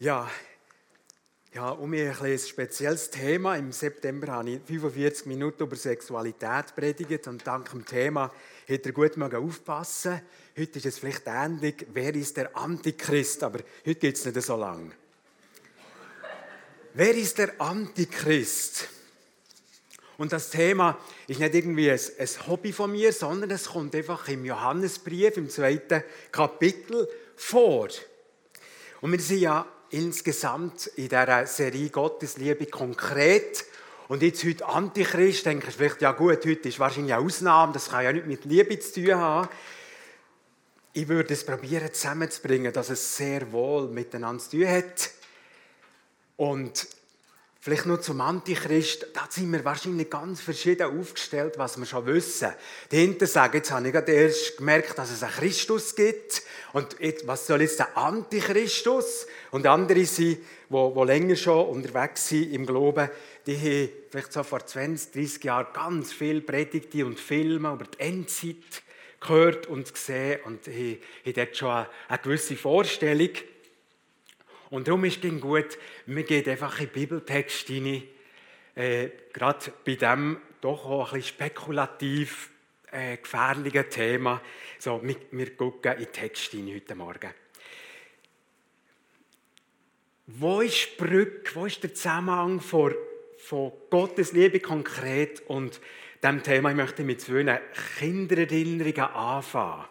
Ja, ja, um ein, ein spezielles Thema. Im September habe ich 45 Minuten über Sexualität predigt und dank dem Thema hätte ihr gut aufpassen Heute ist es vielleicht ähnlich, wer ist der Antichrist, aber heute geht es nicht so lang. wer ist der Antichrist? Und das Thema ist nicht irgendwie ein Hobby von mir, sondern es kommt einfach im Johannesbrief, im zweiten Kapitel vor. Und wir sind ja insgesamt in dieser Serie Gottesliebe konkret. Und jetzt heute Antichrist, denke ich vielleicht, ja gut, heute ist wahrscheinlich eine Ausnahme, das kann ja nicht mit Liebe zu tun haben. Ich würde es probieren zusammenzubringen, dass es sehr wohl miteinander zu tun hat. Und Vielleicht nur zum Antichrist, da sind wir wahrscheinlich ganz verschieden aufgestellt, was wir schon wissen. Die Hinter sagen, jetzt habe ich gerade erst gemerkt, dass es einen Christus gibt. Und jetzt, was soll jetzt der Antichristus? Und andere sind, die, die länger schon unterwegs sind im Glauben, die haben vielleicht so vor 20, 30 Jahren ganz viel Predigte und Filme über die Endzeit gehört und gesehen und haben, dort schon eine gewisse Vorstellung. Und darum ist es gut, wir gehen einfach in Bibeltext hinein, äh, gerade bei dem doch auch ein bisschen spekulativ äh, gefährlichen Thema. So, wir, wir gucken in den Text hinein heute Morgen. Wo ist die Brücke, wo ist der Zusammenhang von, von Gottes Liebe konkret und dem Thema? Ich möchte mit zwei Kindererinnerungen anfangen.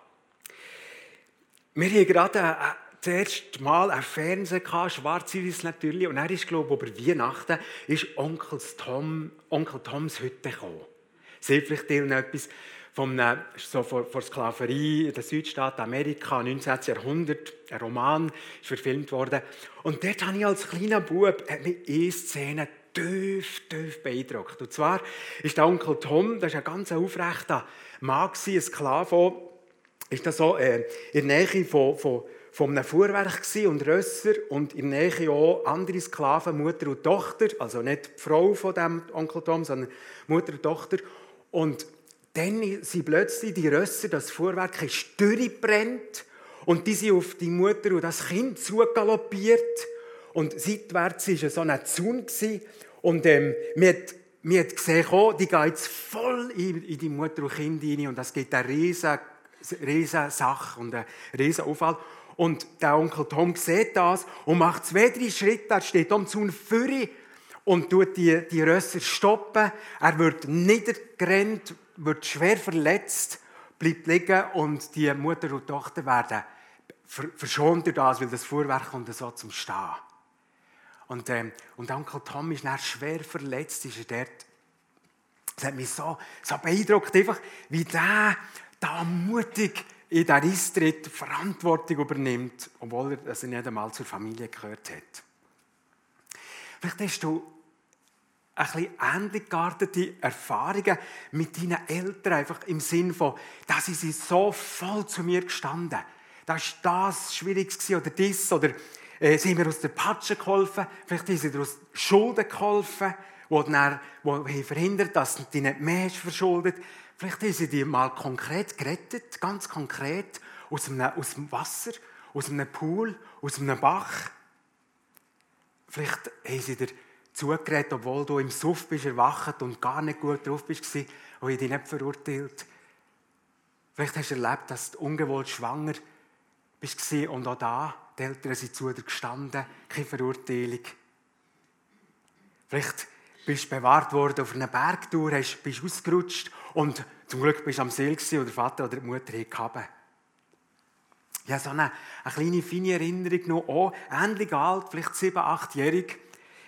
Wir haben gerade eine, das erste Mal ein Fernseher gehabt, schwarz-weiß natürlich. Und er ist, glaube ich, über Weihnachten ist Onkel, Tom, Onkel Toms Hütte gekommen. Seht vielleicht etwas von so vor, vor Sklaverei in den Südstaaten Amerika, 19. Jahrhundert, ein Roman, ist verfilmt worden. Und dort habe ich als kleiner Bub eine Szene tief, tief beeindruckt. Und zwar ist der Onkel Tom, das ist ein ganz aufrechter Mann, ein Sklave, ist da so äh, in der Nähe von, von von einem Fuhrwerk und Rösser und in der Nähe auch andere Sklaven, Mutter und Tochter, also nicht die Frau von dem Onkel Tom, sondern Mutter und Tochter. Und dann sind plötzlich die Rösser, das Fuhrwerk ist durchgebrannt und die sind auf die Mutter und das Kind zugaloppiert und seitwärts war so ein Zaun und ähm, man, hat, man hat gesehen, oh, die jetzt voll in, in die Mutter und Kind hinein und das gibt eine riesige Sache und einen riesen Aufwand. Und der Onkel Tom sieht das und macht zwei, drei Schritte. Er steht am Zaun für und tut die, die Rösser stoppen. Er wird niedergerannt, wird schwer verletzt, bleibt liegen und die Mutter und Tochter werden verschont durch das, weil das Fuhrwerk kommt so zum Stehen. Und, ähm, und Onkel Tom ist dann schwer verletzt, ist er dort. Das hat mich so, so beeindruckt, einfach, wie der da mutig in der Eistritt Verantwortung übernimmt, obwohl er das nicht einmal zur Familie gehört hat. Vielleicht hast du ein bisschen ähnlich geartete Erfahrungen mit deinen Eltern, einfach im Sinn von, dass sie so voll zu mir gestanden. Da war das Schwieriges oder das, oder äh, sie haben mir aus der Patsche geholfen, vielleicht haben sie dir aus Schulden geholfen, die, dann, die verhindert dass du dich nicht mehr verschuldet Vielleicht haben sie dich mal konkret gerettet, ganz konkret, aus, einem, aus dem Wasser, aus einem Pool, aus einem Bach. Vielleicht haben sie dir zugeredet, obwohl du im Suff bist erwacht und gar nicht gut drauf bist und ich dich nicht verurteilt. Vielleicht hast du erlebt, dass du ungewollt schwanger bist und auch da, die Eltern sind zu dir gestanden, keine Verurteilung. Vielleicht bist bewahrt worden auf einer Bergtour, bist ausgerutscht und zum Glück bist du am See und der Vater oder die Mutter haben Ja, so eine, eine kleine, feine Erinnerung noch auch, ähnlich alt, vielleicht sieben, achtjährig.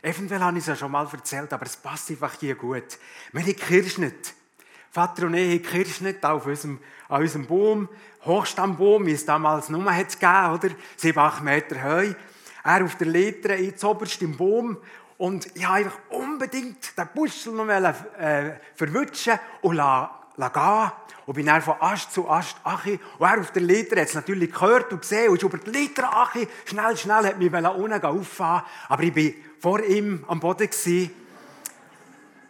Eventuell habe ich es ja schon mal erzählt, aber es passt einfach hier gut. Wir haben Kirschnet. Vater und ich haben Kirschnet auf unserem, an unserem Baum, Hochstammbaum, wie es damals nur hat gegeben, oder? Sieben, acht Meter Höhe. Er auf der Leiter, jetzt oberst im Baum und ich wollte einfach unbedingt den Buschel noch äh, verwutschen und la, la gehen. Und bin dann von Ast zu Ast achi. Und er auf der Leiter hat es natürlich gehört und gesehen und ist über die Leiter achi. Schnell, schnell hat mich unten auffahren Aber ich war vor ihm am Boden. Gewesen.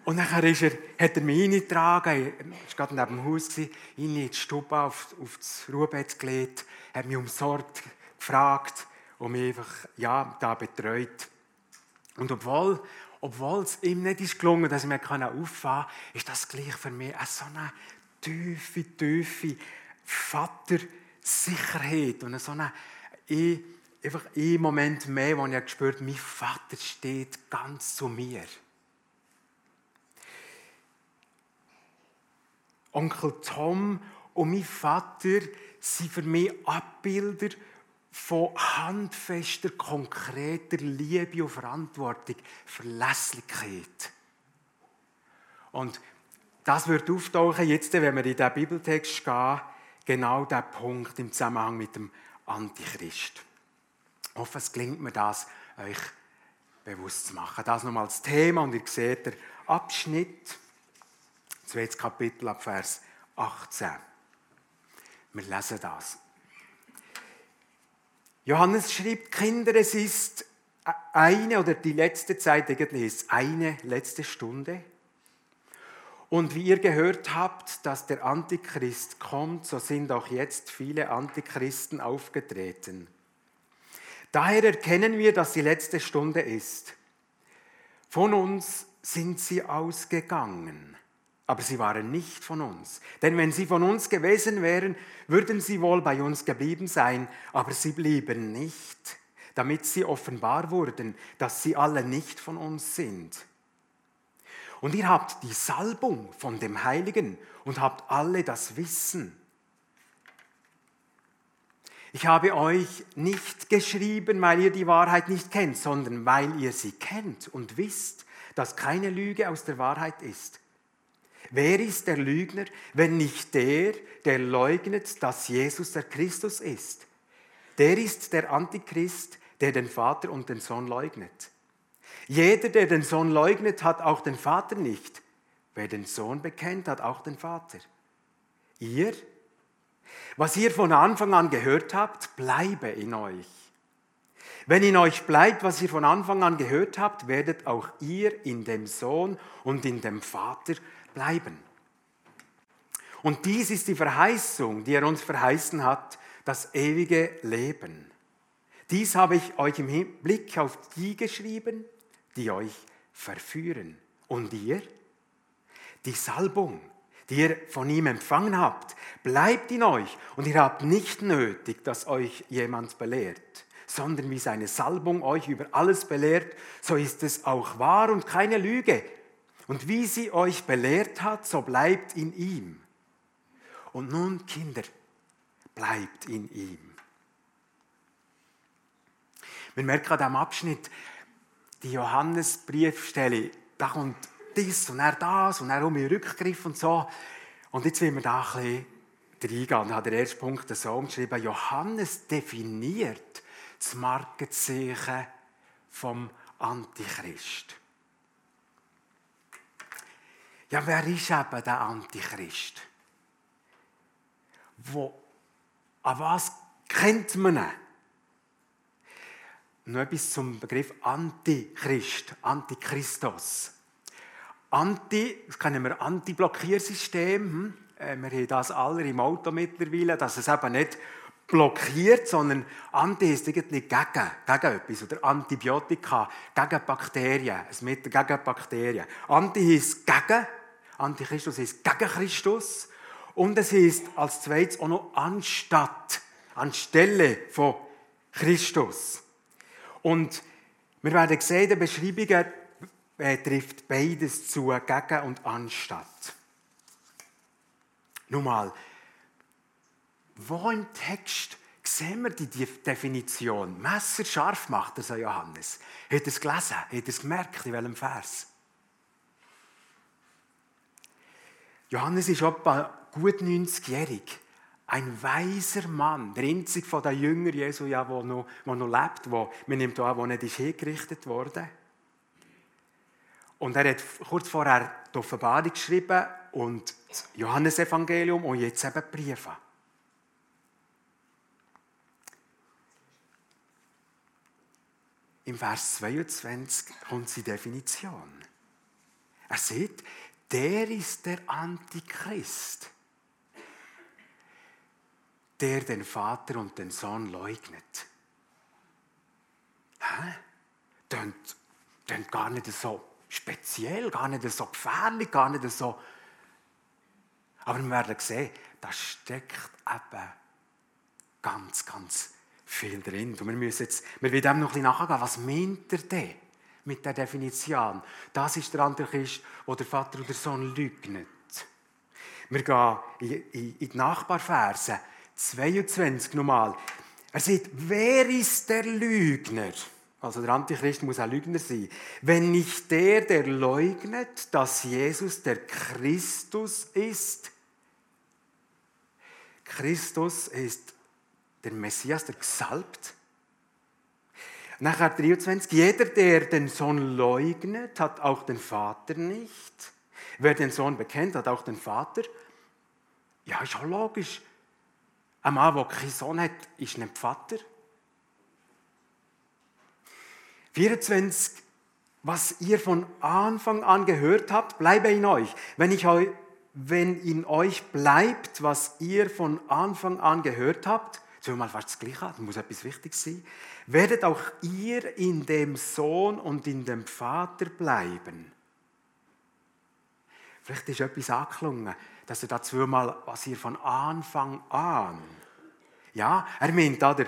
Und dann ist er, hat er mich reingetragen, er war gerade neben dem Haus, rein in die Stube auf, auf das Ruhebett gelegt, hat mich umsorgt, gefragt und mich einfach ja, da betreut. Und obwohl, obwohl es ihm nicht ist gelungen, dass ich mir auffahren kann, ist das gleich für mich eine so eine tiefe, tiefe Vatersicherheit und so eine, einfach ein Moment mehr, wo ich gespürt mein Vater steht ganz zu mir. Onkel Tom und mein Vater sind für mich Abbilder von handfester, konkreter Liebe und Verantwortung, Verlässlichkeit. Und das wird auftauchen jetzt, wenn wir in den Bibeltext gehen, genau der Punkt im Zusammenhang mit dem Antichrist. Ich hoffe, es gelingt mir das, euch bewusst zu machen. Das nochmal als Thema und ihr seht den Abschnitt, zweites Kapitel ab Vers 18. Wir lesen das. Johannes schreibt, Kinder, es ist eine oder die letzte Zeit eigentlich ist eine letzte Stunde. Und wie ihr gehört habt, dass der Antichrist kommt, so sind auch jetzt viele Antichristen aufgetreten. Daher erkennen wir, dass die letzte Stunde ist. Von uns sind sie ausgegangen, aber sie waren nicht von uns. Denn wenn sie von uns gewesen wären, würden sie wohl bei uns geblieben sein, aber sie blieben nicht, damit sie offenbar wurden, dass sie alle nicht von uns sind. Und ihr habt die Salbung von dem Heiligen und habt alle das Wissen. Ich habe euch nicht geschrieben, weil ihr die Wahrheit nicht kennt, sondern weil ihr sie kennt und wisst, dass keine Lüge aus der Wahrheit ist. Wer ist der Lügner, wenn nicht der, der leugnet, dass Jesus der Christus ist? Der ist der Antichrist, der den Vater und den Sohn leugnet. Jeder, der den Sohn leugnet, hat auch den Vater nicht. Wer den Sohn bekennt, hat auch den Vater. Ihr was ihr von Anfang an gehört habt, bleibe in euch. Wenn in euch bleibt, was ihr von Anfang an gehört habt, werdet auch ihr in dem Sohn und in dem Vater bleiben. Und dies ist die Verheißung, die er uns verheißen hat, das ewige Leben. Dies habe ich euch im Blick auf die geschrieben, die euch verführen. Und ihr? Die Salbung, die ihr von ihm empfangen habt, bleibt in euch und ihr habt nicht nötig, dass euch jemand belehrt, sondern wie seine Salbung euch über alles belehrt, so ist es auch wahr und keine Lüge. Und wie sie euch belehrt hat, so bleibt in ihm. Und nun, Kinder, bleibt in ihm. Wir merken an diesem Abschnitt, die Johannesbriefstelle, da kommt dies und er das und er um den Rückgriff und so. Und jetzt will wir da ein bisschen reingehen. Und hat der erste Punkt so geschrieben, Johannes definiert das Markenzeichen vom Antichrist. Ja, wer ist eben der Antichrist? Wo, an was kennt man ihn? Noch etwas zum Begriff Antichrist, Antichristos. Anti, das kennen wir Anti-Blockiersystem. Hm? Äh, wir haben das alle im Auto mittlerweile, dass es eben nicht blockiert, sondern Anti ist irgendwie gegen, gegen etwas. Oder Antibiotika, gegen Bakterien, ein Mittel gegen Bakterien. Anti ist gegen, Antichristus ist gegen Christus. Und es ist als zweites auch noch anstatt, anstelle von Christus. Und wir werden sehen, die Beschreibungen äh, trifft beides zu, gegen und anstatt. Nun mal, wo im Text sehen wir die Definition? Messer scharf macht er Johannes. Hat er es gelesen? Hat er es gemerkt, in welchem Vers? Johannes ist etwa gut 90-jährig. Ein weiser Mann, der einzige von den Jüngern Jesu, ja, der noch, der noch lebt, wo, man nimmt an, wo nicht hingerichtet wurde. Und er hat kurz vorher die Offenbarung geschrieben und das Johannesevangelium und jetzt eben Briefe. Im Vers 22 kommt die Definition. Er sieht, der ist der Antichrist, der den Vater und den Sohn leugnet. hä? Tönt, tönt gar nicht so speziell, gar nicht so gefährlich, gar nicht so. Aber wir werden sehen, da steckt eben ganz, ganz viel drin. Und wir müssen jetzt, wir werden noch ein bisschen nachgehen, was meint er denn mit der Definition? Das ist der Antichrist, wo der Vater oder der Sohn leugnet. Wir gehen in, die Nachbarverse 22 nochmal. Er sagt, wer ist der Lügner? Also der Antichrist muss ein Lügner sein. Wenn nicht der, der leugnet, dass Jesus der Christus ist. Christus ist der Messias, der Gesalbt. Nachher 23. Jeder, der den Sohn leugnet, hat auch den Vater nicht. Wer den Sohn bekennt, hat auch den Vater. Ja, ist auch logisch. Ein Mann, der keinen Sohn hat, ist nicht Vater. 24. Was ihr von Anfang an gehört habt, bleibe in euch. Wenn, ich euch, wenn in euch bleibt, was ihr von Anfang an gehört habt, so mal fast das Gleiche, das muss etwas Wichtiges sein, werdet auch ihr in dem Sohn und in dem Vater bleiben. Vielleicht ist etwas angeklungen, dass er da zweimal, was ihr von Anfang an. Ja, er meint da der,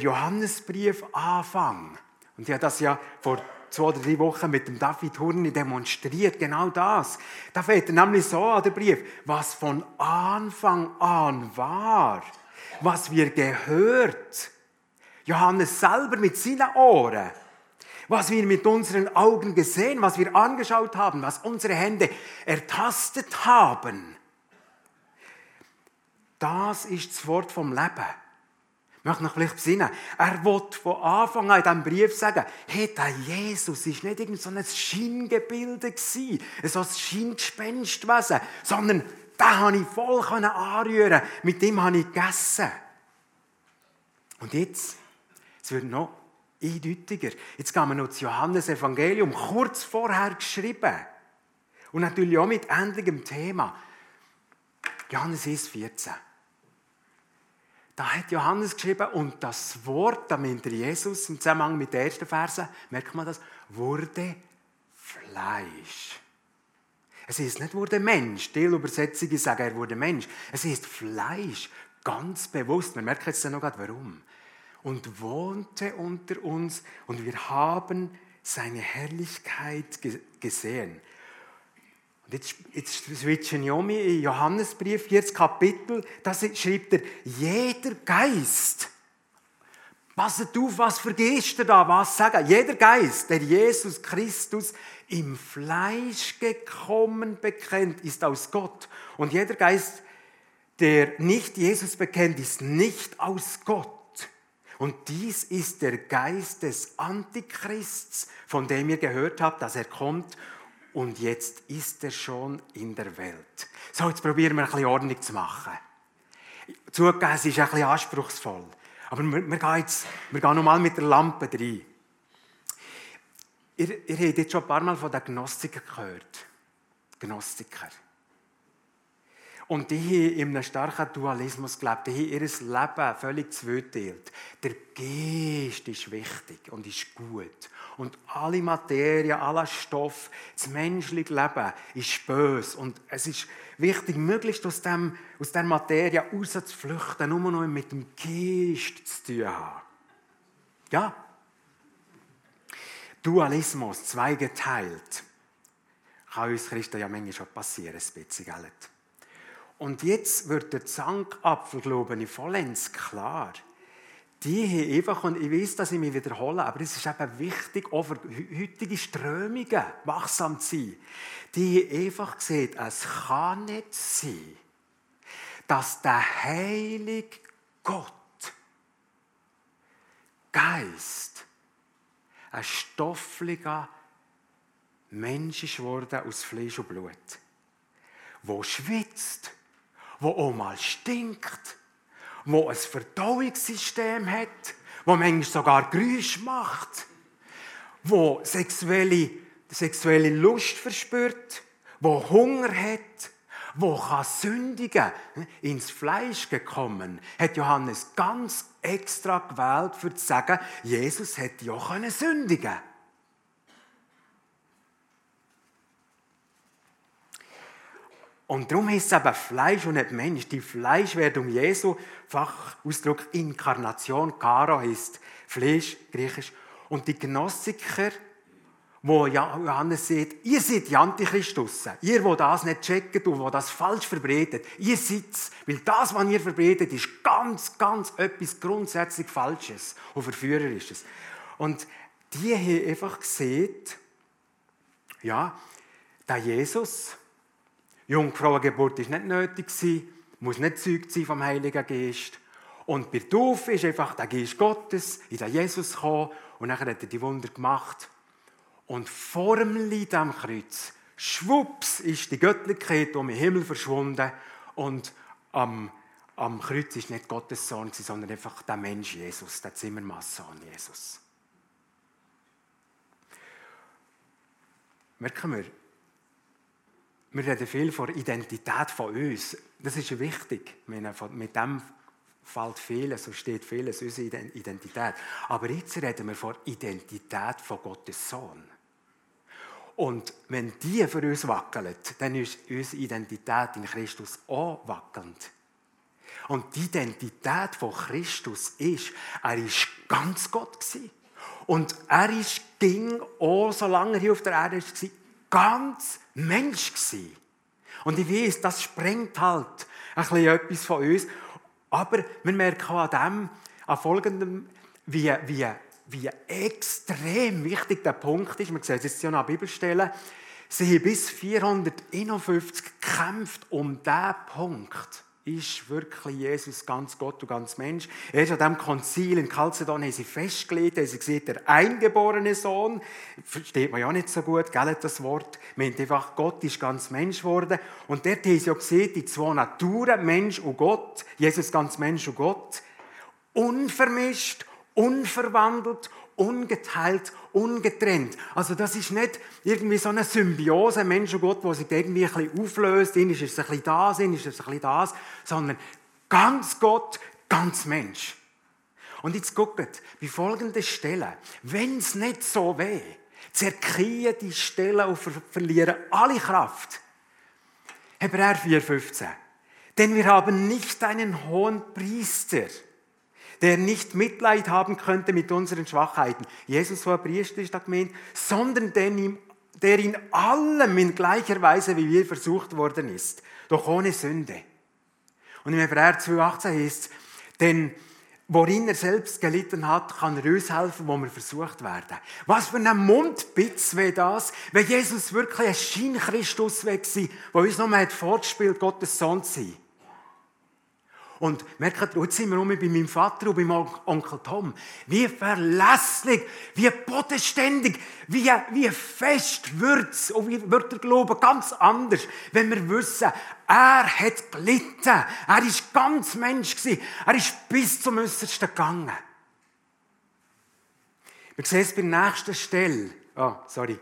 Johannesbrief Anfang. Und ich habe das ja vor zwei oder drei Wochen mit dem David Hurni demonstriert, genau das. Da fällt er nämlich so an der Brief, was von Anfang an war, was wir gehört, Johannes selber mit seinen Ohren, was wir mit unseren Augen gesehen, was wir angeschaut haben, was unsere Hände ertastet haben. Das ist das Wort vom Leben. Ich möchte noch vielleicht besinnen. Er wollte von Anfang an in diesem Brief sagen, hey, der Jesus war nicht irgend so ein Scheingebilde so ein Scheingespenstwesen, sondern den konnte ich voll anrühren. Mit dem habe ich gegessen. Und jetzt, es wird noch eindeutiger. Jetzt gehen wir noch das Johannes-Evangelium, kurz vorher geschrieben. Und natürlich auch mit ähnlichem Thema. Johannes 1, 14. Da hat Johannes geschrieben, und das Wort, da meint Jesus im Zusammenhang mit der ersten Verse, merkt man das, wurde Fleisch. Es ist nicht wurde Mensch. Stilübersetzungen sagen, er wurde Mensch. Es ist Fleisch. Ganz bewusst. Wir merken jetzt noch warum. Und wohnte unter uns und wir haben seine Herrlichkeit gesehen. Jetzt, jetzt switchen wir um in Johannesbrief, jetzt Kapitel, da schreibt er, jeder Geist, passet auf, was vergisst er da, was sagen, jeder Geist, der Jesus Christus im Fleisch gekommen bekennt, ist aus Gott. Und jeder Geist, der nicht Jesus bekennt, ist nicht aus Gott. Und dies ist der Geist des Antichrists, von dem ihr gehört habt, dass er kommt und jetzt ist er schon in der Welt. So, jetzt probieren wir ein bisschen Ordnung zu machen. Zugegeben, es ist ein bisschen anspruchsvoll. Aber wir, wir gehen jetzt, wir gehen nochmal mit der Lampe rein. Ihr, ihr habt jetzt schon ein paar Mal von den Gnostikern gehört. Gnostiker. Und die haben in einem starken Dualismus gelebt. Die haben ihr Leben völlig zweiteilt. Der Geist ist wichtig und ist gut. Und alle Materie, aller Stoff, das menschliche Leben ist böse. Und es ist wichtig, möglichst aus, dem, aus der Materie rauszuflüchten, nur noch mit dem Geist zu tun haben. Ja? Dualismus, zweigeteilt. Kann uns Christen ja manchmal schon passieren, ein bisschen? Und jetzt wird der Zankapfel, glaube ich, vollends klar. Die haben einfach, und ich weiß, dass ich mich wiederhole, aber es ist eben wichtig, auch für heutige Strömungen wachsam zu sein. Die haben einfach gesehen, es kann nicht sein, dass der heilige Gott, Geist, ein stofflicher Mensch ist geworden aus Fleisch und Blut, wo schwitzt, wo auch mal stinkt, wo ein Verdauungssystem hat, wo manchmal sogar Geräusche macht, wo sexuelle, sexuelle Lust verspürt, wo Hunger hat, wo kann sündigen, ins Fleisch gekommen, hat Johannes ganz extra gewählt, für zu sagen, Jesus hätte ja können sündigen. Und darum ist es eben Fleisch und nicht Mensch. Die Fleischwerdung Jesu, Fachausdruck Inkarnation, Karo heißt Fleisch, griechisch. Und die Gnostiker, wo Johannes sagt, ihr seid die Antichristus. Ihr, wo das nicht checkt und wo das falsch verbreitet. Ihr seid Weil das, was ihr verbreitet, ist ganz, ganz etwas grundsätzlich Falsches und Verführerisches. Und die haben einfach gesehen, ja, der Jesus, Jungfrauengeburt ist nicht nötig muss nicht zeugt sein vom Heiligen Geist. Und bei Taufe ist einfach der Geist Gottes in den Jesus gekommen und dann hat er die Wunder gemacht. Und vor dem Leid am Kreuz, schwupps, ist die Göttlichkeit um den Himmel verschwunden und am, am Kreuz ist nicht Gottes Sohn, sondern einfach der Mensch Jesus, der Zimmermannssohn Jesus. Merken wir, wir reden viel von Identität von uns. Das ist wichtig. Mit dem fällt vieles, so steht vieles, unsere Identität. Aber jetzt reden wir von Identität von Gottes Sohn. Und wenn die für uns wackelt, dann ist unsere Identität in Christus auch wackelnd. Und die Identität von Christus ist, er ist ganz Gott gewesen. Und er ist, ging auch, solange er hier auf der Erde war, ganz Mensch gewesen. Und ich weiß, das sprengt halt ein bisschen etwas von uns. Aber wir merken auch an dem, an folgendem, wie, wie wie extrem wichtig der Punkt ist. Man sieht es jetzt ja an Bibelstellen. Sie haben bis 451 gekämpft um diesen Punkt. Ist wirklich Jesus ganz Gott und ganz Mensch? Erst an diesem Konzil in Chalcedon haben sie festgelegt, haben sie gesehen, der eingeborene Sohn, versteht man ja nicht so gut, gell, das Wort, meint einfach, Gott ist ganz Mensch geworden. Und dort haben sie ja gesehen, die zwei Naturen, Mensch und Gott, Jesus ganz Mensch und Gott, unvermischt, unverwandelt, ungeteilt, ungetrennt. Also das ist nicht irgendwie so eine Symbiose Mensch und Gott, wo sich irgendwie ein bisschen auflöst, in ist es ein bisschen das, in ist es ein bisschen das, sondern ganz Gott, ganz Mensch. Und jetzt guckt, bei folgenden Stellen, wenn es nicht so wäre, zerkriegen die Stellen und verlieren alle Kraft. Hebräer 4,15. Denn wir haben nicht einen hohen Priester, der nicht Mitleid haben könnte mit unseren Schwachheiten. Jesus war Priester, ist da gemeint, sondern der, in allem in gleicher Weise wie wir versucht worden ist, doch ohne Sünde. Und im Hebräer 2,18 heißt es, denn worin er selbst gelitten hat, kann er uns helfen, wo wir versucht werden. Was für ein Mundbitz wäre das, wenn Jesus wirklich ein Scheinchristus wäre, der uns nochmal vorgespielt Gottes Sohn zu sein. Und merkt, jetzt sind wir um bei meinem Vater und beim Onkel Tom. Wie verlässlich, wie bodenständig, wie, wie fest wird's und wie wird der Glaube ganz anders, wenn wir wissen, er hat gelitten. Er ist ganz Mensch. Er ist bis zum Äußersten gegangen. Wir sehen es bei der nächsten Stelle. Oh, sorry.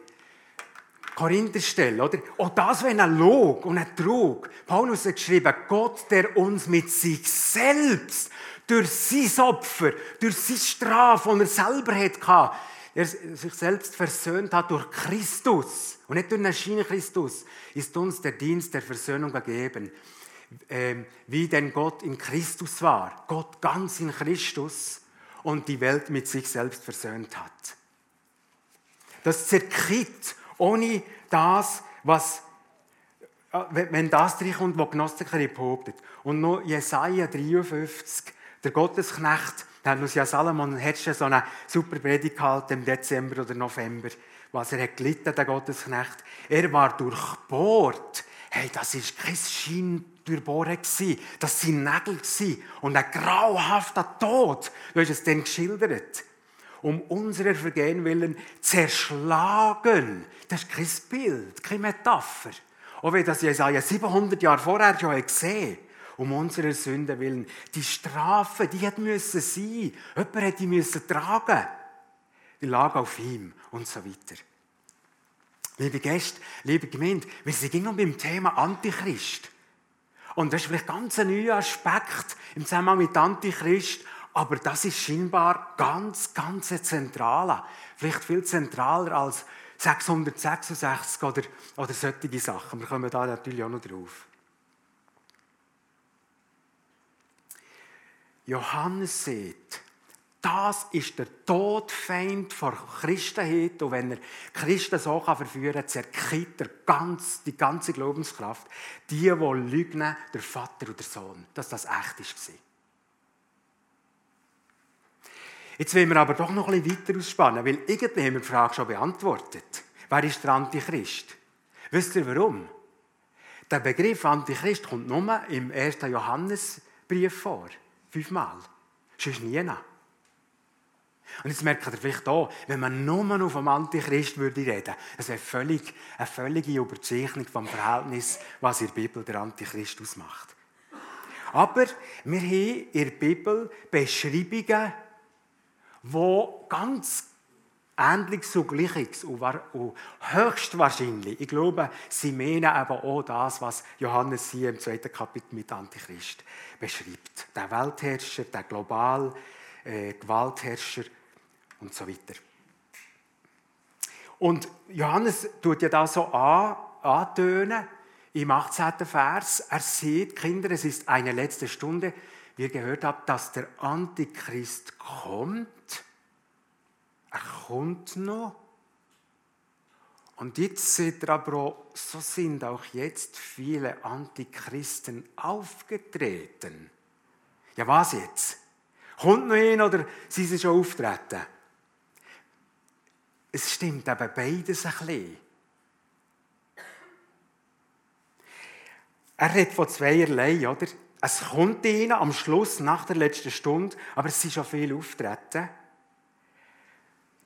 Korintherstelle, oder? Auch das wäre ein Log und ein Trug. Paulus hat geschrieben, Gott, der uns mit sich selbst durch sein Opfer, durch seine Strafe, die er selber hatte, er sich selbst versöhnt hat durch Christus und nicht durch einen Schiene Christus, ist uns der Dienst der Versöhnung gegeben. Ähm, wie denn Gott in Christus war. Gott ganz in Christus und die Welt mit sich selbst versöhnt hat. Das zerkriegt ohne das, was, äh, wenn das reinkommt, was Gnostiker behauptet. Und noch Jesaja 53, der Gottesknecht, der hat uns ja Salomon hat schon so eine super Predigt gehalten im Dezember oder November, was er hat gelitten, der Gottesknecht. Er war durchbohrt. Hey, das ist kein Schein durchbohren gewesen. Das sind Nägel. Und ein grauhafter Tod. Du hast es dann geschildert um unserer Vergehen willen zerschlagen. Das ist kein Bild, keine Metapher. Auch wenn das Jesaja 700 Jahre vorher schon gesehen um unserer Sünde willen. Die Strafe, die hat müssen sein. Jemand hat die müssen tragen. Die lag auf ihm und so weiter. Liebe Gäste, liebe Gemeinde, wir sind immer beim Thema Antichrist. Und das ist vielleicht ganz ein neuer Aspekt im Zusammenhang mit Antichrist, aber das ist scheinbar ganz, ganz zentraler. Vielleicht viel zentraler als 666 oder, oder solche Sachen. Wir kommen da natürlich auch noch drauf. Johannes sagt, das ist der Todfeind vor Christenheit. Und wenn er Christen so verführen kann, zerkriegt er ganz, die ganze Glaubenskraft. Die, die lügen, der Vater und der Sohn, dass das echt war. Jetzt wollen wir aber doch noch ein bisschen weiter ausspannen, weil irgendwie haben wir die Frage schon beantwortet. Wer ist der Antichrist? Wisst ihr warum? Der Begriff Antichrist kommt nur im 1. Johannesbrief vor. Fünfmal. Sonst nie. Und jetzt merkt ihr vielleicht auch, wenn man nur auf dem Antichrist würde reden, das wäre völlig, eine völlige Überzeichnung vom Verhältnis, was in der Bibel der Antichrist ausmacht. Aber wir haben in der Bibel Beschreibungen, die ganz ähnlich so gleich und, und höchstwahrscheinlich, ich glaube, sie meinen aber auch das, was Johannes hier im zweiten Kapitel mit Antichrist beschreibt. Der Weltherrscher, der global äh, Gewaltherrscher und so weiter. Und Johannes tut ja da so an, antönen im 18. Vers. Er sieht, Kinder, es ist eine letzte Stunde, wie ihr gehört habt, dass der Antichrist kommt er kommt noch. Und jetzt seht ihr aber auch, so sind auch jetzt viele Antichristen aufgetreten. Ja, was jetzt? Kommt noch ein oder sind sie schon auftreten? Es stimmt eben beides ein bisschen. Er redet von zweierlei, oder? Es kommt ihnen am Schluss, nach der letzten Stunde, aber es sind schon viele auftreten.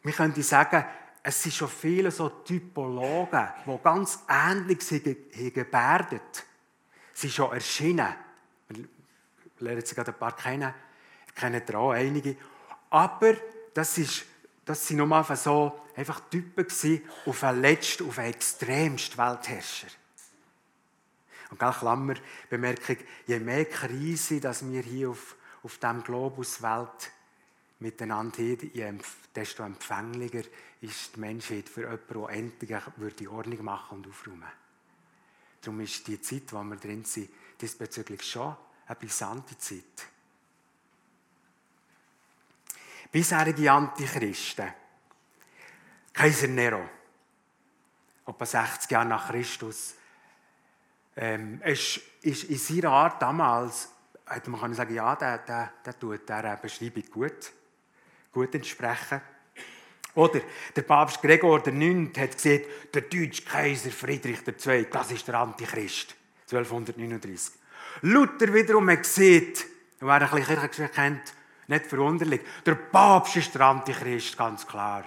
Wir könnten sagen, es sind schon viele so Typologen, die ganz ähnlich haben gebärdet, sind schon erschienen. Wir lernen sie gerade ein paar kennen, kennen auch einige. Aber das, ist, das sind nur einfach so einfach Typen auf den letzten, auf den extremsten Weltherrscher. Und gleich Klammer, Bemerkung, je mehr Krise, dass wir hier auf, auf diesem Globus Welt miteinander haben, desto empfänglicher ist die Menschheit für jemanden, der endlich würde Ordnung machen und aufräumen Darum ist die Zeit, in der wir drin sind, diesbezüglich schon eine brisante Zeit. Bisherige Antichristen. Kaiser Nero, etwa 60 Jahre nach Christus, ähm, ist, ist in seiner Art damals, hätte man sagen, ja, der, der, der tut dieser Beschreibung gut gut entsprechen. Oder der Papst Gregor IX. hat gesagt, der deutsche Kaiser Friedrich II., das ist der Antichrist. 1239. Luther wiederum hat gesagt, wer ein bisschen Kirchengeschichte kennt, nicht verwunderlich, der Papst ist der Antichrist, ganz klar.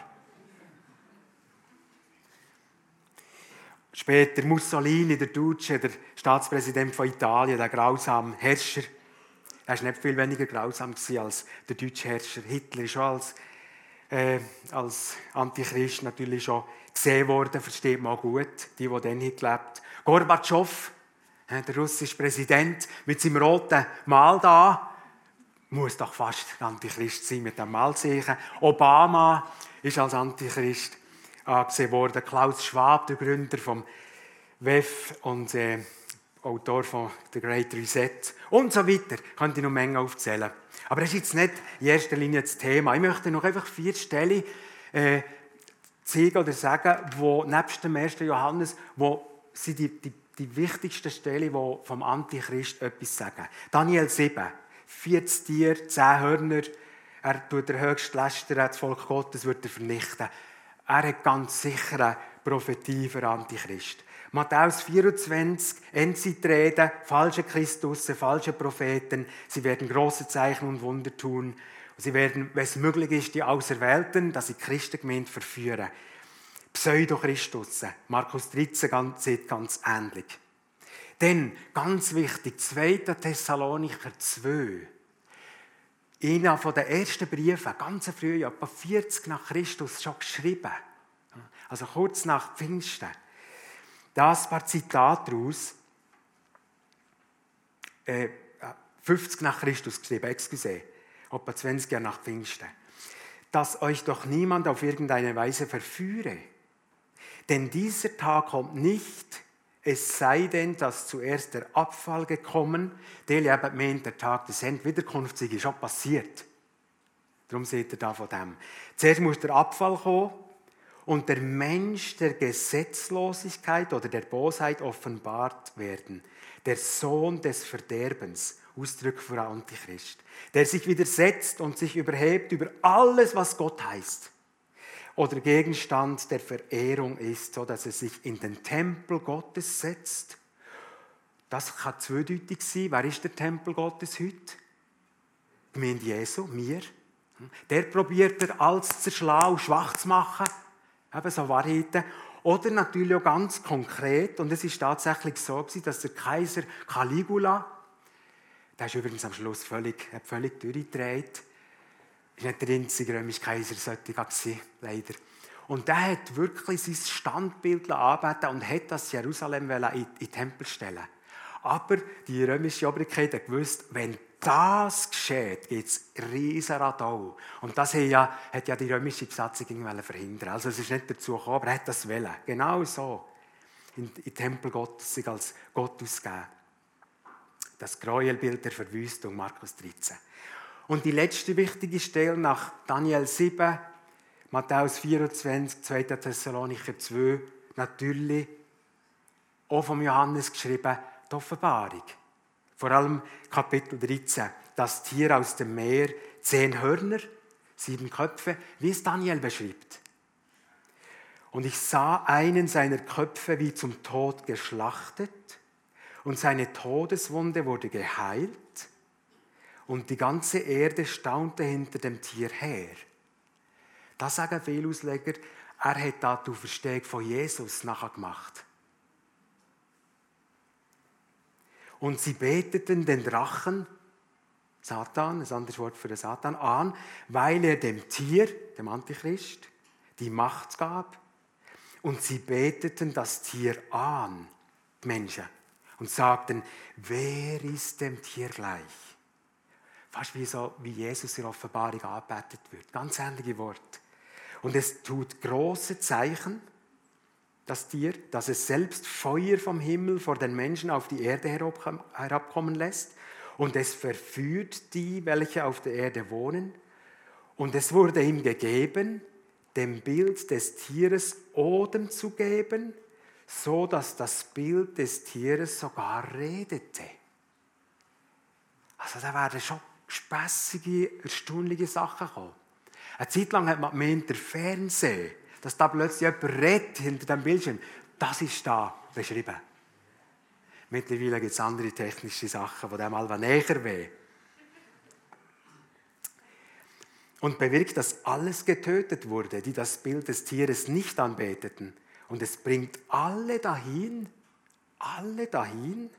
Später Mussolini, der Deutsche, der Staatspräsident von Italien, der grausame Herrscher, er war nicht viel weniger grausam als der deutsche Herrscher. Hitler ist schon als, äh, als Antichrist natürlich schon gesehen worden, versteht man gut, die, die dann gelebt. Gorbatschow, äh, der russische Präsident, mit seinem roten Mal da, muss doch fast Antichrist sein mit dem Malzeichen. Obama ist als Antichrist angesehen worden. Klaus Schwab, der Gründer vom WEF und äh, Autor von The Great Reset und so weiter. Ich könnte noch Menge aufzählen. Aber das ist jetzt nicht in erster Linie das Thema. Ich möchte noch einfach vier Stellen äh, zeigen oder sagen, wo nebst dem 1. Johannes, wo sind die, die, die wichtigsten Stellen, die vom Antichrist etwas sagen. Daniel 7, 40 Tiere, 10 Hörner, er tut der höchste Läster, das Volk Gottes wird er vernichten. Er hat ganz sicher eine Prophetie für Antichrist. Matthäus 24, Endzeitreden, falsche Christusse, falsche Propheten. Sie werden große Zeichen und Wunder tun. Sie werden, wenn es möglich ist, die Auserwählten, dass sie Christengemeinde verführen. Pseudo-Christusse. Markus 13 sieht ganz ähnlich. Denn, ganz wichtig, 2. Thessalonicher 2. Einer von den ersten Briefen, ganz früh, etwa 40 nach Christus, schon geschrieben. Also kurz nach Pfingsten das paar Zitate daraus. äh, 50 nach Christus geschrieben, excuse, etwa 20 Jahre nach Pfingsten. Dass euch doch niemand auf irgendeine Weise verführe. Denn dieser Tag kommt nicht, es sei denn, dass zuerst der Abfall gekommen, der eben meint, der Tag des Endwiederkunfts ist schon passiert. Darum seht ihr da von dem. Zuerst muss der Abfall kommen und der Mensch der Gesetzlosigkeit oder der Bosheit offenbart werden. Der Sohn des Verderbens, Ausdruck für Antichrist, der sich widersetzt und sich überhebt über alles, was Gott heißt oder Gegenstand der Verehrung ist, so dass er sich in den Tempel Gottes setzt. Das kann zweideutig sein. Wer ist der Tempel Gottes heute? Die Gemeinde Jesu, wir. Der probiert er alles zu und schwach zu machen. Eben so Wahrheiten. Oder natürlich auch ganz konkret, und es ist tatsächlich so dass der Kaiser Caligula, der ist übrigens am Schluss völlig, völlig durchgedreht, ist nicht der einzige römische Kaiser, sollte gewesen, leider. Und der hat wirklich sein Standbild anbeten und hat das Jerusalem in den Tempel stellen. Aber die römische Obrigkeit hat gewusst, wenn das geschieht, gibt es riesen Radau. Und das ja, hat ja die römische Besatzung verhindern Also es ist nicht dazu gekommen, aber er hat das wollen. Genau so. In, den Tempel Gottes sich als Gott ausgeben. Das Gräuelbild der Verwüstung, Markus 13. Und die letzte wichtige Stelle nach Daniel 7, Matthäus 24, 2. Thessalonicher 2, natürlich auch von Johannes geschrieben, die Offenbarung. Vor allem Kapitel 13, das Tier aus dem Meer, zehn Hörner, sieben Köpfe, wie es Daniel beschreibt. Und ich sah einen seiner Köpfe wie zum Tod geschlachtet und seine Todeswunde wurde geheilt und die ganze Erde staunte hinter dem Tier her. Da sagen viele Ausleger, er hat da die Verstehung von Jesus nachher gemacht. Und sie beteten den Drachen, Satan, ein anderes Wort für den Satan, an, weil er dem Tier, dem Antichrist, die Macht gab. Und sie beteten das Tier an, die Menschen, und sagten, wer ist dem Tier gleich? Fast wie, so, wie Jesus in der Offenbarung angebetet wird. Ganz ähnliche Worte. Und es tut große Zeichen, das Tier, dass es selbst Feuer vom Himmel vor den Menschen auf die Erde herabkommen lässt. Und es verführt die, welche auf der Erde wohnen. Und es wurde ihm gegeben, dem Bild des Tieres Odem zu geben, so dass das Bild des Tieres sogar redete. Also da werden schon spässige, erstaunliche Sachen kommen. Eine Zeit lang hat man gemeint, der Fernseher, dass da plötzlich jemand redet hinter dem Bildschirm, das ist da beschrieben. Mittlerweile gibt es andere technische Sachen, die dem mal näher weh. Und bewirkt, dass alles getötet wurde, die das Bild des Tieres nicht anbeteten. Und es bringt alle dahin, alle dahin,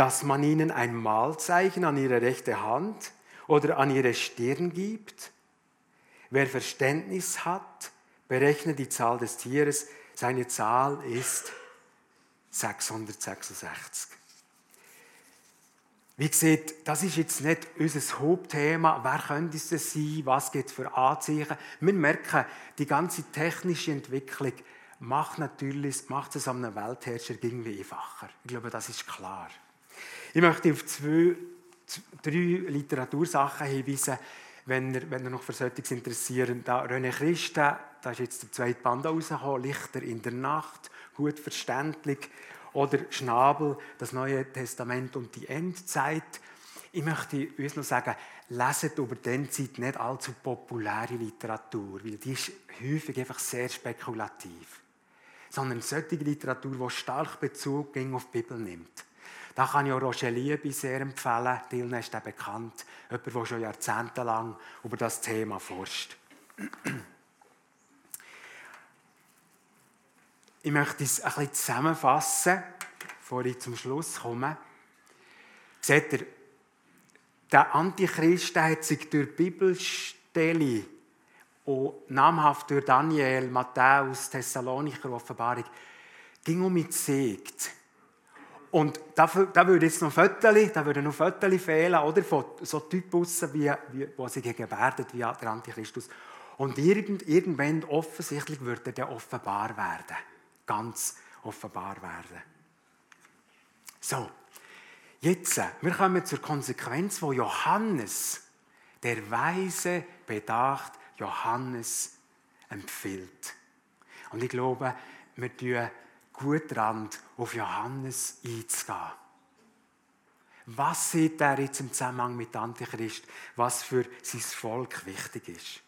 dass man ihnen ein Mahlzeichen an ihre rechte Hand oder an ihre Stirn gibt. Wer Verständnis hat, berechne die Zahl des Tieres. Seine Zahl ist 666. Wie gesagt, das ist jetzt nicht unser Hauptthema. Wer könnte es sein? Was gibt es für Anzeichen? Wir merken, die ganze technische Entwicklung macht natürlich macht es einem Weltherrscher irgendwie einfacher. Ich glaube, das ist klar. Ich möchte auf zwei, drei Literatursachen hinweisen, wenn ihr, wenn ihr noch für solches interessieren. Da René Christen, da ist jetzt der zweite Band rausgekommen, Lichter in der Nacht, gut verständlich. Oder Schnabel, das Neue Testament und die Endzeit. Ich möchte uns noch sagen, leset über diese Zeit nicht allzu populäre Literatur, weil die ist häufig einfach sehr spekulativ. Sondern solche Literatur, die stark Bezug auf die Bibel nimmt. Da kann ich auch Roger Liebe sehr empfehlen. Dilne ist der bekannt. Jemand, der schon jahrzehntelang über das Thema forscht. Ich möchte es ein bisschen zusammenfassen, bevor ich zum Schluss komme. Seht ihr, der Antichrist der hat sich durch Bibelstelle und namhaft durch Daniel, Matthäus, Thessalonicher Offenbarung, ging um mich gesägt Und da, da würde jetzt noch Fotos, da würden noch Fotos fehlen, oder? Von so Typussen, wie, wie, wo sich gebärdet wie der Antichristus. Und irgend, irgendwann offensichtlich würde er offenbar werden. Ganz offenbar werden. So, jetzt, äh, wir kommen zur Konsequenz, wo Johannes, der weise, bedacht Johannes empfiehlt. Und ich glaube, wir tun gut daran, auf Johannes einzugehen. Was sieht er jetzt im Zusammenhang mit Antichrist, was für sein Volk wichtig ist?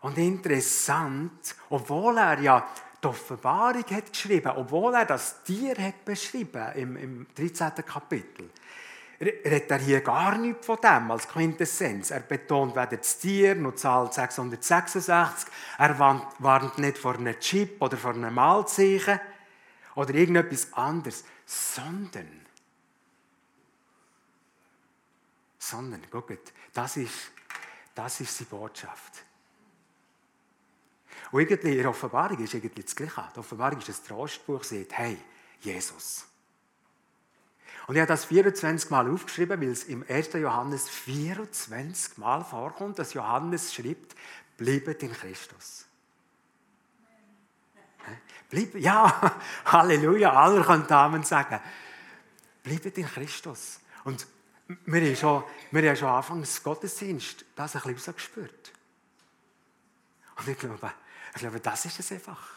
Und interessant, obwohl er ja die Offenbarung hat geschrieben, obwohl er das Tier hat beschrieben im, im 13. Kapitel, redet er hier gar nichts von dem als Quintessenz. Er betont weder das Tier noch die Zahl 666. Er warnt nicht vor einem Chip oder vor einem Malzeichen oder irgendetwas anderes, sondern, sondern, guckt, das ist, das ist seine Botschaft. Und irgendwie in der Offenbarung ist irgendwie das Gleiche. Die Offenbarung ist das Trostbuch, sagt, hey, Jesus. Und ich habe das 24 Mal aufgeschrieben, weil es im 1. Johannes 24 Mal vorkommt, dass Johannes schreibt, bleibt in Christus. Bleib, ja, Halleluja, alle können Amen sagen. Bleibt in Christus. Und wir haben schon, wir haben schon anfangs Gottesdienst das ein bisschen gespürt. Und ich glaube, ich glaube, das ist es einfach.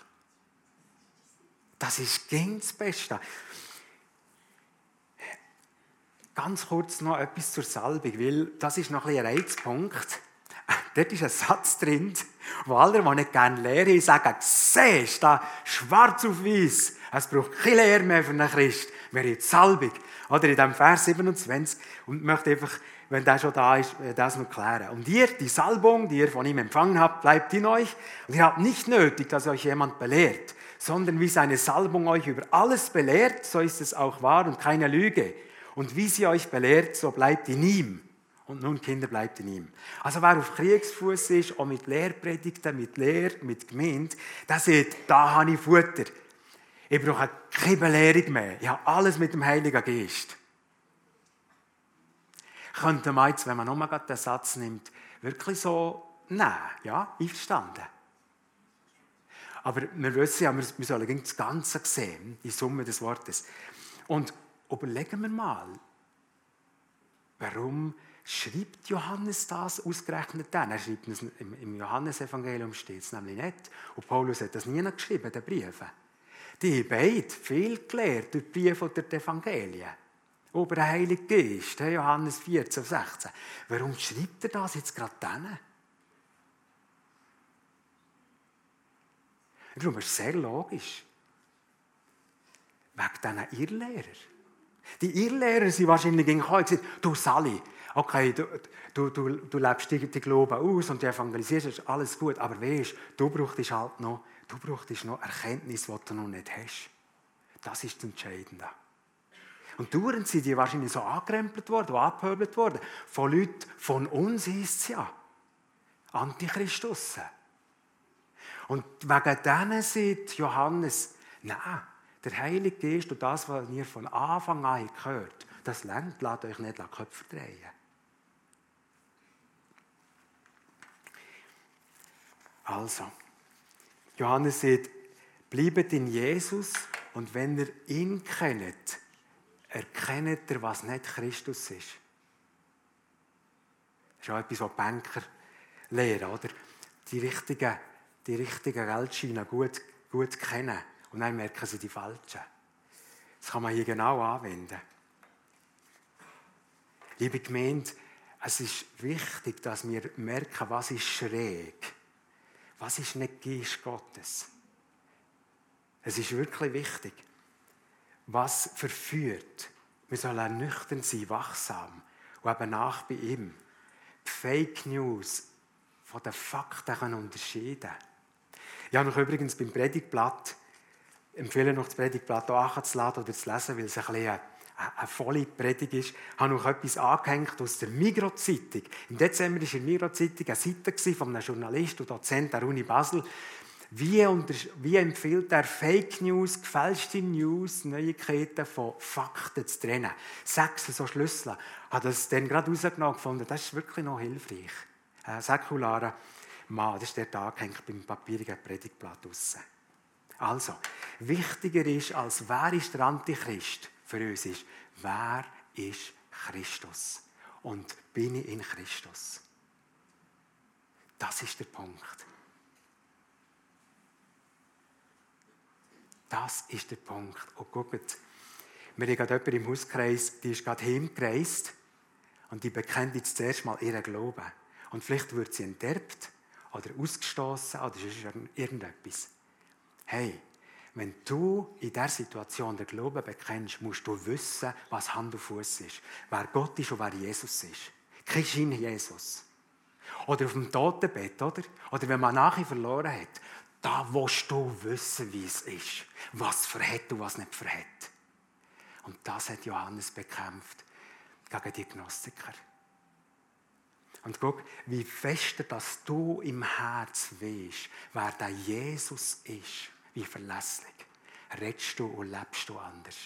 Das ist ganz das Beste. Ganz kurz noch etwas zur Salbung, weil das ist noch ein, ein Reizpunkt. Dort ist ein Satz drin, wo alle, die nicht gerne lehren, sagen, siehst du, schwarz auf weiß, es braucht keine Lehre mehr für einen Christ, wir haben Salbung. Oder in dem Vers 27, und möchte einfach, wenn der schon da ist, äh, das noch klären. Und ihr, die Salbung, die ihr von ihm empfangen habt, bleibt in euch, und ihr habt nicht nötig, dass euch jemand belehrt, sondern wie seine Salbung euch über alles belehrt, so ist es auch wahr und keine Lüge. Und wie sie euch belehrt, so bleibt in ihm. Und nun, Kinder, bleibt in ihm. Also wer auf Kriegsfuß ist, auch mit Lehrpredigten, mit Lehr, mit Gemeinde, der sieht, da habe ich Futter. Ich brauche keine Belehrung mehr. Ich habe alles mit dem Heiligen Geist. Könnte man jetzt, wenn man nochmal den Satz nimmt, wirklich so nehmen, ja, einverstanden. Aber wir wissen ja, wir sollen das Ganze sehen, die Summe des Wortes. Und überlegen wir mal, warum schreibt Johannes das ausgerechnet dann? Er schreibt es im Johannesevangelium steht nämlich nicht. Und Paulus hat das nie geschrieben, den Briefen. Die haben beide viel gelehrt durch die Briefe die Evangelien. Über den Heiligen Geist, Johannes 14, 16. Warum schreibt er das jetzt gerade dann? Darum ist es sehr logisch. Wegen diesen Irrlehrern. Die Irrlehrer sind wahrscheinlich gekommen und gesagt, du Sally, okay, du, du, du, du lebst die, die Glauben aus und du evangelisierst, ist alles gut, aber weißt, du brauchst halt noch, du brauchst noch Erkenntnis, die du noch nicht hast. Das ist das Entscheidende. Und dauernd sind die wahrscheinlich so angerempelt worden, abgehöbelt worden. Von Leuten, von uns ist es ja. Antichristus. Und wegen denen sagt Johannes, nein, der Heilige Geist und das, was ihr von Anfang an gehört, das lenkt, lasst euch nicht die Köpfe drehen. Also, Johannes sagt, bleibt in Jesus und wenn ihr ihn kennt, erkennt ihr, was nicht Christus ist. Das ist auch etwas, was Banker lehren, oder? Die richtigen, die richtigen Geldscheine gut, gut kennen und dann merken sie die falschen. Das kann man hier genau anwenden. Liebe Gemeinde, es ist wichtig, dass wir merken, was ist schräg. Was ist nicht Geist Gottes. Es ist wirklich wichtig. Was verführt? Wir sollen nüchtern sein, wachsam und eben nach bei ihm. Die Fake News von den Fakten unterscheiden. Ich habe noch übrigens beim Predigtblatt empfehle noch das Predigtblatt anzuladen oder zu lesen, weil es ein bisschen eine, volle Predigt ist. Ich habe noch etwas angehängt aus der Migros-Zeitung. Im Dezember war in der Migros-Zeitung eine Seite von einem Journalist und Dozent der Uni Basel. Wie, wie empfiehlt er Fake News, gefälschte News, Neuigkeiten von Fakten zu trennen? Sechs so Schlüssel. Hat das dann gerade rausgenommen gefunden, das ist wirklich noch hilfreich. Äh, säkularer Mann, das ist der Tag, hängt beim papierigen Predigtblatt draussen. Also, wichtiger ist, als wer ist der Antichrist für uns ist, wer ist Christus? Und bin ich in Christus? Das ist der Punkt. Das ist der Punkt. Und guckt, wir haben gerade jemanden im Hauskreis, die ist gerade hingereist und die bekennt jetzt zuerst mal ihren Glauben. Und vielleicht wird sie enterbt oder ausgestoßen oder ist irgendetwas. Hey, wenn du in dieser Situation den Glauben bekennst, musst du wissen, was Hand und Fuß ist. Wer Gott ist und wer Jesus ist. Kein Schein Jesus. Oder auf dem Totenbett, oder? Oder wenn man nachher verloren hat. Da willst du wissen, wie es ist. Was verhält und was nicht verhält. Und das hat Johannes bekämpft gegen die Gnostiker. Und guck, wie fester, dass du im Herz weißt, wer der Jesus ist, wie verlässlich. Redest du und lebst du anders.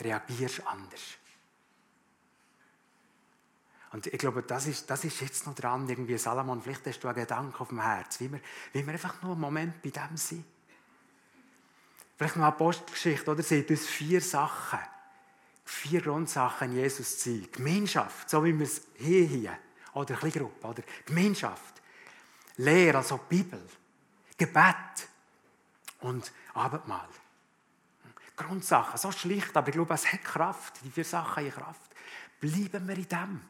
Reagierst anders. Und ich glaube, das ist, das ist jetzt noch dran, irgendwie Salomon, vielleicht hast du einen Gedanken auf dem Herz, wie wir, wie wir einfach nur einen Moment bei dem sind. Vielleicht noch eine Apostelgeschichte, oder? Seht uns vier Sachen, vier Grundsachen Jesus zu sein. Gemeinschaft, so wie wir es hier, hier, oder eine Gruppe, oder? Gemeinschaft. Lehre, also Bibel. Gebet und Abendmahl. Grundsachen, so schlicht, aber ich glaube, es hat Kraft. Die vier Sachen haben Kraft. Bleiben wir in dem.